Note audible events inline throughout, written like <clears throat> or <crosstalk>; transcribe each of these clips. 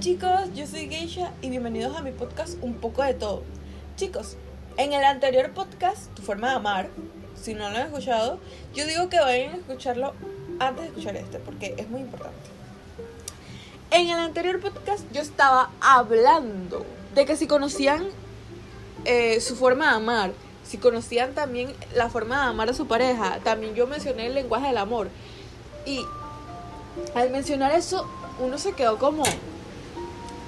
Chicos, yo soy Geisha y bienvenidos a mi podcast Un poco de todo. Chicos, en el anterior podcast, Tu forma de amar, si no lo han escuchado, yo digo que vayan a escucharlo antes de escuchar este porque es muy importante. En el anterior podcast yo estaba hablando de que si conocían eh, su forma de amar, si conocían también la forma de amar a su pareja, también yo mencioné el lenguaje del amor. Y al mencionar eso, uno se quedó como,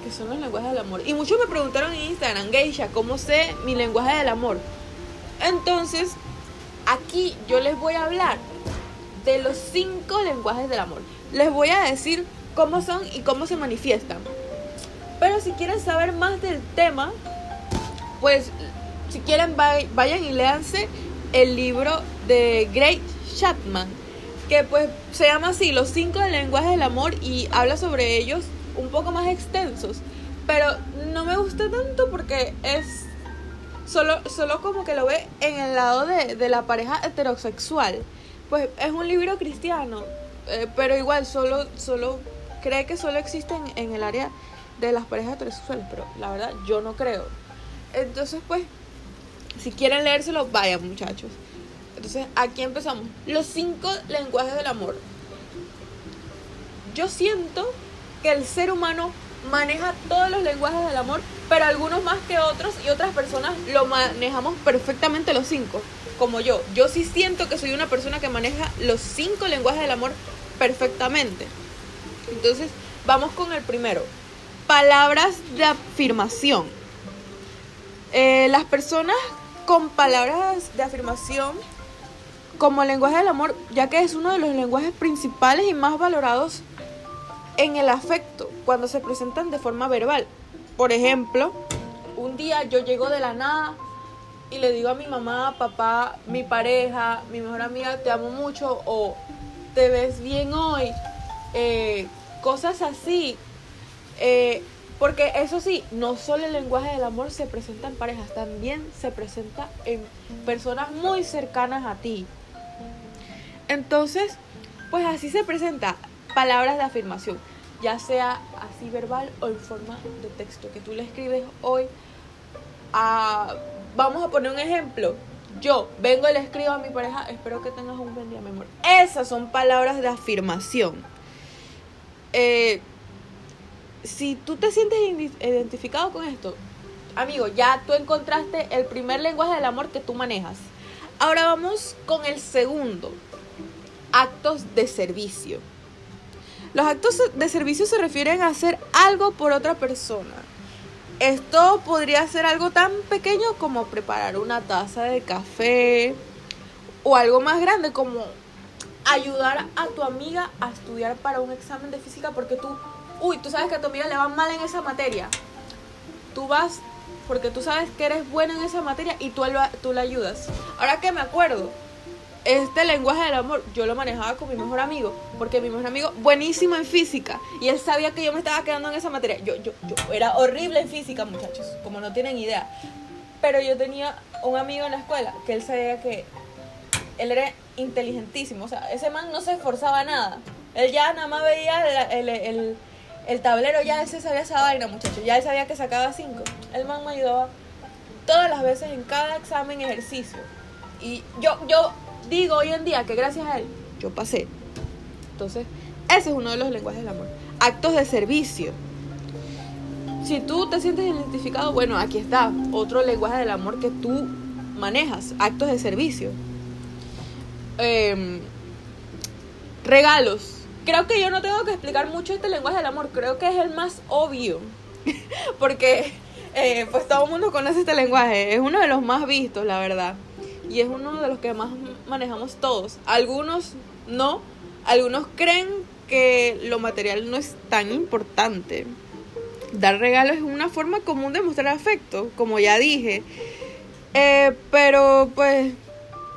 ¿qué son los lenguajes del amor? Y muchos me preguntaron en Instagram, Geisha, ¿cómo sé mi lenguaje del amor? Entonces, aquí yo les voy a hablar de los cinco lenguajes del amor. Les voy a decir cómo son y cómo se manifiestan. Pero si quieren saber más del tema, pues si quieren vayan y léanse el libro de Great Chapman, que pues se llama así, los cinco lenguajes del amor y habla sobre ellos un poco más extensos. Pero no me gusta tanto porque es solo, solo como que lo ve en el lado de, de la pareja heterosexual. Pues es un libro cristiano, eh, pero igual solo, solo cree que solo existe en, el área de las parejas heterosexuales, pero la verdad yo no creo. Entonces, pues, si quieren leérselo, vayan muchachos. Entonces, aquí empezamos. Los cinco lenguajes del amor. Yo siento que el ser humano maneja todos los lenguajes del amor, pero algunos más que otros y otras personas lo manejamos perfectamente los cinco, como yo. Yo sí siento que soy una persona que maneja los cinco lenguajes del amor perfectamente. Entonces, vamos con el primero. Palabras de afirmación. Eh, las personas con palabras de afirmación como lenguaje del amor, ya que es uno de los lenguajes principales y más valorados en el afecto cuando se presentan de forma verbal. Por ejemplo, un día yo llego de la nada y le digo a mi mamá, papá, mi pareja, mi mejor amiga, te amo mucho o te ves bien hoy, eh, cosas así. Eh, porque eso sí, no solo el lenguaje del amor se presenta en parejas, también se presenta en personas muy cercanas a ti. Entonces, pues así se presenta palabras de afirmación, ya sea así verbal o en forma de texto, que tú le escribes hoy. Vamos a poner un ejemplo. Yo vengo y le escribo a mi pareja, espero que tengas un buen día, mi amor. Esas son palabras de afirmación. Eh, si tú te sientes identificado con esto, amigo, ya tú encontraste el primer lenguaje del amor que tú manejas. Ahora vamos con el segundo, actos de servicio. Los actos de servicio se refieren a hacer algo por otra persona. Esto podría ser algo tan pequeño como preparar una taza de café o algo más grande como ayudar a tu amiga a estudiar para un examen de física porque tú, uy, tú sabes que a tu amiga le va mal en esa materia. Tú vas porque tú sabes que eres buena en esa materia y tú, tú la ayudas. Ahora que me acuerdo, este lenguaje del amor yo lo manejaba con mi mejor amigo, porque mi mejor amigo buenísimo en física y él sabía que yo me estaba quedando en esa materia. Yo, yo, yo era horrible en física, muchachos, como no tienen idea. Pero yo tenía un amigo en la escuela que él sabía que él era inteligentísimo, o sea, ese man no se esforzaba nada. Él ya nada más veía el, el, el, tablero, ya él sabía esa vaina, muchachos, ya él sabía que sacaba cinco. El man me ayudaba todas las veces en cada examen ejercicio. Y yo, yo digo hoy en día que gracias a él yo pasé. Entonces, ese es uno de los lenguajes del amor. Actos de servicio. Si tú te sientes identificado, bueno, aquí está otro lenguaje del amor que tú manejas, actos de servicio. Em, regalos. Creo que yo no tengo que explicar mucho este lenguaje del amor, creo que es el más obvio. <laughs> Porque eh, pues todo el mundo conoce este lenguaje, es uno de los más vistos, la verdad y es uno de los que más manejamos todos. Algunos no, algunos creen que lo material no es tan importante. Dar regalos es una forma común de mostrar afecto, como ya dije. Eh, pero pues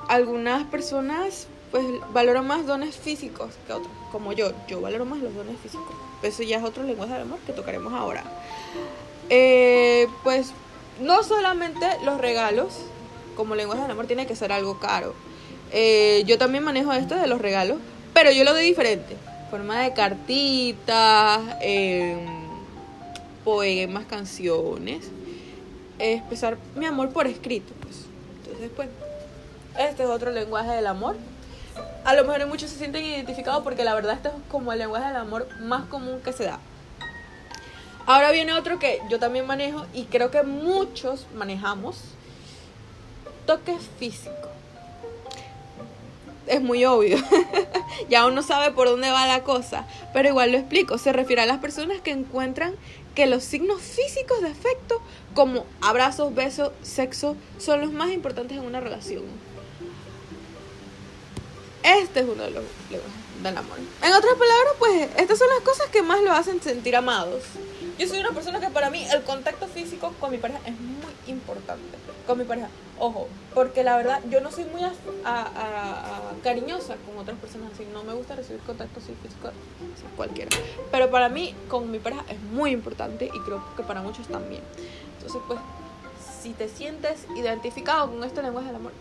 algunas personas pues valoran más dones físicos que otros, como yo. Yo valoro más los dones físicos. Eso ya es otro lenguaje del amor que tocaremos ahora. Eh, pues no solamente los regalos, como lenguaje del amor tiene que ser algo caro. Eh, yo también manejo esto de los regalos, pero yo lo doy diferente. Forma de cartitas, em, poemas, canciones, expresar mi amor por escrito, pues. Entonces, pues, este es otro lenguaje del amor. A lo mejor muchos se sienten identificados porque la verdad este es como el lenguaje del amor más común que se da. Ahora viene otro que yo también manejo y creo que muchos manejamos. Toque físico. Es muy obvio. <laughs> ya uno sabe por dónde va la cosa. Pero igual lo explico. Se refiere a las personas que encuentran que los signos físicos de afecto, como abrazos, besos, sexo, son los más importantes en una relación. Este es uno de los del amor. En otras palabras, pues estas son las cosas que más lo hacen sentir amados. Yo soy una persona que para mí el contacto físico con mi pareja es muy importante. Con mi pareja. Ojo, porque la verdad yo no soy muy cariñosa con otras personas así. No me gusta recibir contacto físico cualquiera. Pero para mí con mi pareja es muy importante y creo que para muchos también. Entonces, pues, si te sientes identificado con este lenguaje del amor,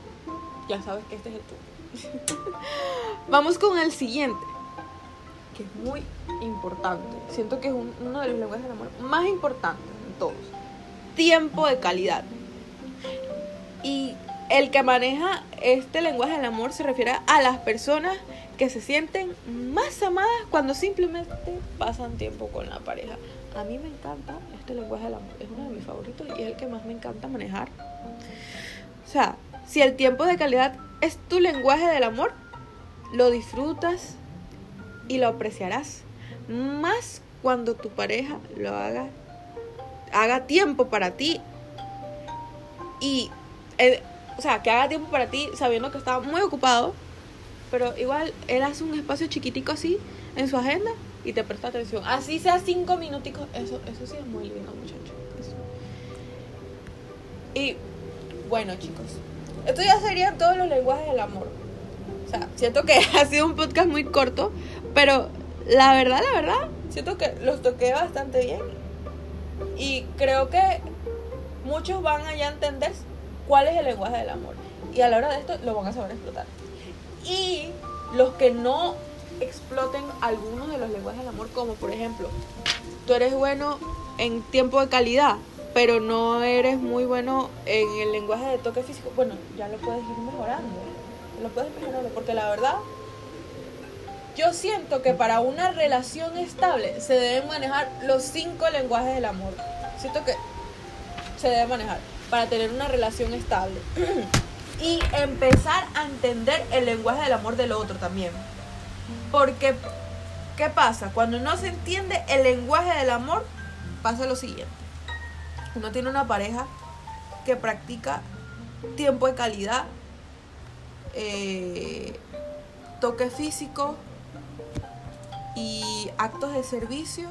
ya sabes que este es el tuyo. <laughs> Vamos con el siguiente, que es muy importante. Siento que es uno de los lenguajes del amor más importantes en todos. Tiempo de calidad. Y el que maneja este lenguaje del amor se refiere a las personas que se sienten más amadas cuando simplemente pasan tiempo con la pareja. A mí me encanta este lenguaje del amor, es uno de mis favoritos y es el que más me encanta manejar. O sea, si el tiempo de calidad es tu lenguaje del amor, lo disfrutas y lo apreciarás. Más cuando tu pareja lo haga, haga tiempo para ti. Y, eh, o sea, que haga tiempo para ti sabiendo que está muy ocupado. Pero igual, él hace un espacio chiquitico así en su agenda y te presta atención. Así sea cinco minuticos. Eso, eso sí es muy lindo, muchachos. Y bueno, chicos, esto ya serían todos los lenguajes del amor. O sea, siento que <laughs> ha sido un podcast muy corto, pero la verdad, la verdad, siento que los toqué bastante bien. Y creo que muchos van a ya entender cuál es el lenguaje del amor. Y a la hora de esto lo van a saber explotar. Y los que no exploten algunos de los lenguajes del amor, como por ejemplo, tú eres bueno en tiempo de calidad, pero no eres muy bueno en el lenguaje de toque físico, bueno, ya lo puedes ir mejorando. Lo puedes mejorar, porque la verdad, yo siento que para una relación estable se deben manejar los cinco lenguajes del amor. Siento que se debe manejar para tener una relación estable. <clears throat> y empezar a entender el lenguaje del amor del otro también. Porque, ¿qué pasa? Cuando no se entiende el lenguaje del amor, pasa lo siguiente. Uno tiene una pareja que practica tiempo de calidad, eh, toque físico y actos de servicio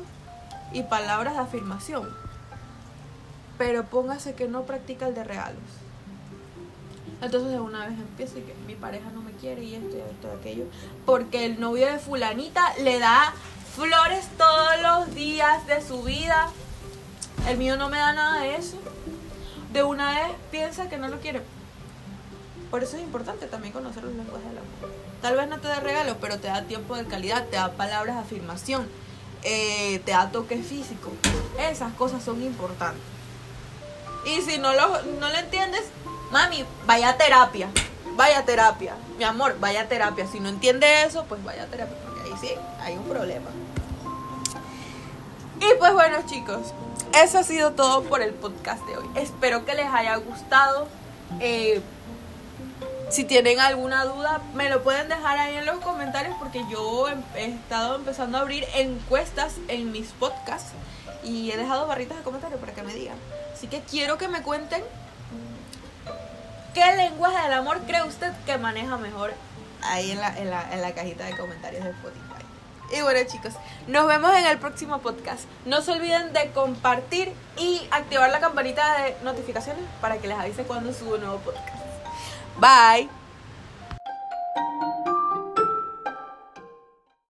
y palabras de afirmación. Pero póngase que no practica el de regalos. Entonces de una vez empieza y que mi pareja no me quiere y esto y esto y aquello. Porque el novio de fulanita le da flores todos los días de su vida el mío no me da nada de eso. De una vez piensa que no lo quiere. Por eso es importante también conocer los lenguajes del amor. Tal vez no te da regalo, pero te da tiempo de calidad, te da palabras de afirmación, eh, te da toque físico. Esas cosas son importantes. Y si no lo, no lo entiendes, mami, vaya a terapia. Vaya a terapia. Mi amor, vaya a terapia. Si no entiende eso, pues vaya a terapia. Porque ahí sí hay un problema. Y pues bueno, chicos, eso ha sido todo por el podcast de hoy. Espero que les haya gustado. Eh, si tienen alguna duda, me lo pueden dejar ahí en los comentarios porque yo he estado empezando a abrir encuestas en mis podcasts y he dejado barritas de comentarios para que me digan. Así que quiero que me cuenten qué lenguaje del amor cree usted que maneja mejor ahí en la, en la, en la cajita de comentarios de Spotify. Y bueno chicos, nos vemos en el próximo podcast. No se olviden de compartir y activar la campanita de notificaciones para que les avise cuando subo un nuevo podcast. Bye.